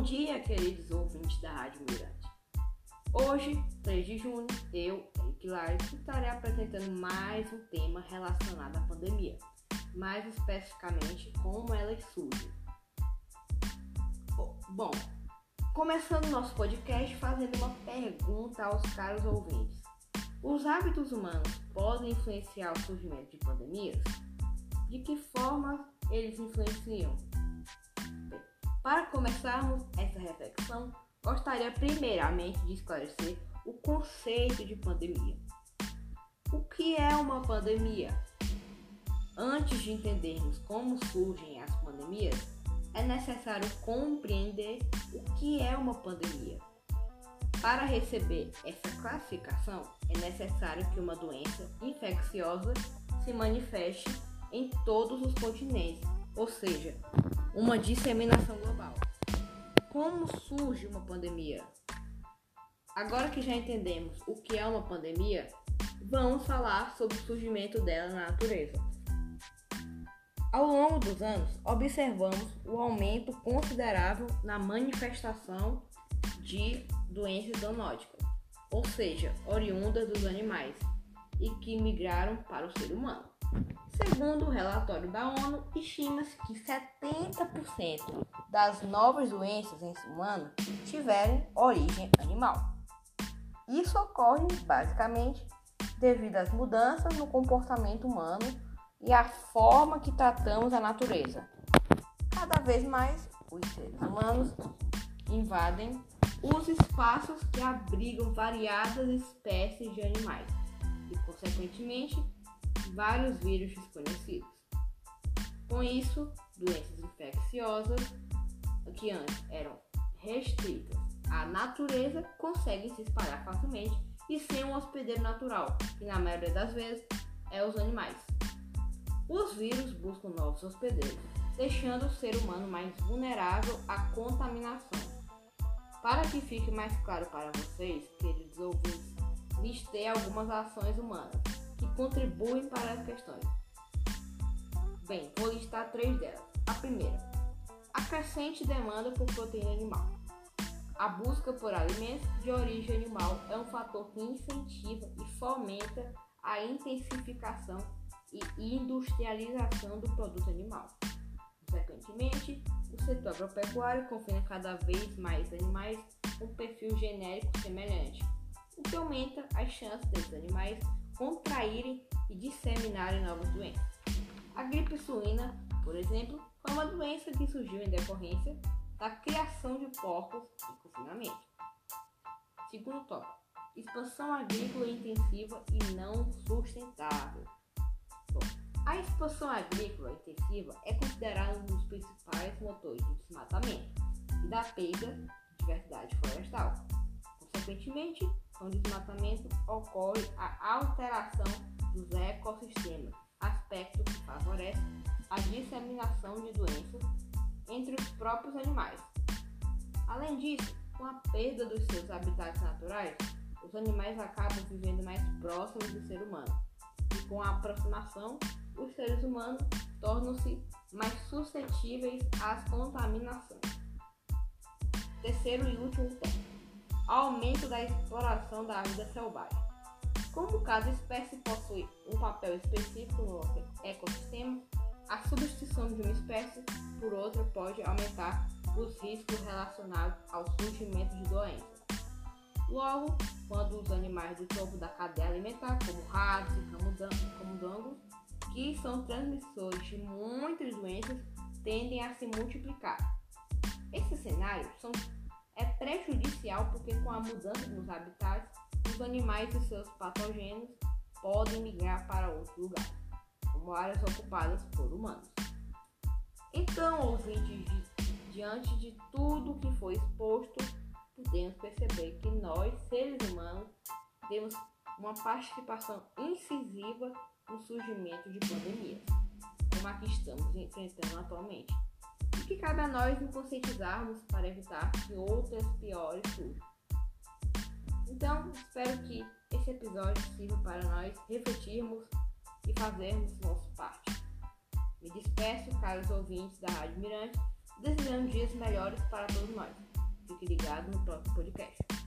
Bom dia, queridos ouvintes da Rádio Mirante. Hoje, 3 de junho, eu, Eric Lares, estarei apresentando mais um tema relacionado à pandemia, mais especificamente como ela surge. Bom, começando nosso podcast fazendo uma pergunta aos caros ouvintes. Os hábitos humanos podem influenciar o surgimento de pandemias? De que forma eles influenciam? Para começarmos essa reflexão, gostaria primeiramente de esclarecer o conceito de pandemia. O que é uma pandemia? Antes de entendermos como surgem as pandemias, é necessário compreender o que é uma pandemia. Para receber essa classificação, é necessário que uma doença infecciosa se manifeste em todos os continentes, ou seja, uma disseminação global. Como surge uma pandemia? Agora que já entendemos o que é uma pandemia, vamos falar sobre o surgimento dela na natureza. Ao longo dos anos, observamos o aumento considerável na manifestação de doenças zoonóticas, ou seja, oriundas dos animais, e que migraram para o ser humano. Segundo o relatório da ONU, estima-se que 70% das novas doenças em humano tiverem origem animal. Isso ocorre basicamente devido às mudanças no comportamento humano e à forma que tratamos a natureza. Cada vez mais, os seres humanos invadem os espaços que abrigam variadas espécies de animais e, consequentemente, vários vírus desconhecidos. Com isso, doenças infecciosas, que antes eram restritas à natureza, conseguem se espalhar facilmente e sem um hospedeiro natural, que na maioria das vezes é os animais. Os vírus buscam novos hospedeiros, deixando o ser humano mais vulnerável à contaminação. Para que fique mais claro para vocês, queridos ouvintes, listei algumas ações humanas que contribuem para as questões. Bem, vou listar três delas. A primeira, a crescente demanda por proteína animal. A busca por alimentos de origem animal é um fator que incentiva e fomenta a intensificação e industrialização do produto animal. Consequentemente, o setor agropecuário confina cada vez mais animais com perfil genérico semelhante, o que aumenta as chances desses animais contraírem e disseminarem novas doenças. A gripe suína, por exemplo, foi uma doença que surgiu em decorrência da criação de porcos em confinamento. Segundo tópico, expansão agrícola intensiva e não sustentável. Bom, a expansão agrícola intensiva é considerada um dos principais motores do desmatamento e da perda de diversidade florestal. Consequentemente, com o desmatamento ocorre a alteração dos ecossistemas, aspecto que favorece a disseminação de doenças entre os próprios animais. Além disso, com a perda dos seus habitats naturais, os animais acabam vivendo mais próximos do ser humano. E com a aproximação, os seres humanos tornam-se mais suscetíveis às contaminações. Terceiro e último ponto aumento da exploração da vida selvagem. Como cada espécie possui um papel específico no ecossistema, a substituição de uma espécie por outra pode aumentar os riscos relacionados ao surgimento de doenças. Logo, quando os animais do topo da cadeia alimentar, como ratos e camundongos, que são transmissores de muitas doenças, tendem a se multiplicar. Esses cenários são é prejudicial porque com a mudança nos habitats, os animais e seus patogênios podem migrar para outro lugar, como áreas ocupadas por humanos. Então, ouvintes, di diante de tudo que foi exposto, podemos perceber que nós, seres humanos, temos uma participação incisiva no surgimento de pandemias, como a que estamos enfrentando atualmente que cabe a nós nos conscientizarmos para evitar que outras piores surjam. Então, espero que esse episódio sirva para nós refletirmos e fazermos nossa parte. Me despeço, caros ouvintes da Rádio Mirante, desejando dias melhores para todos nós. Fique ligado no próximo podcast.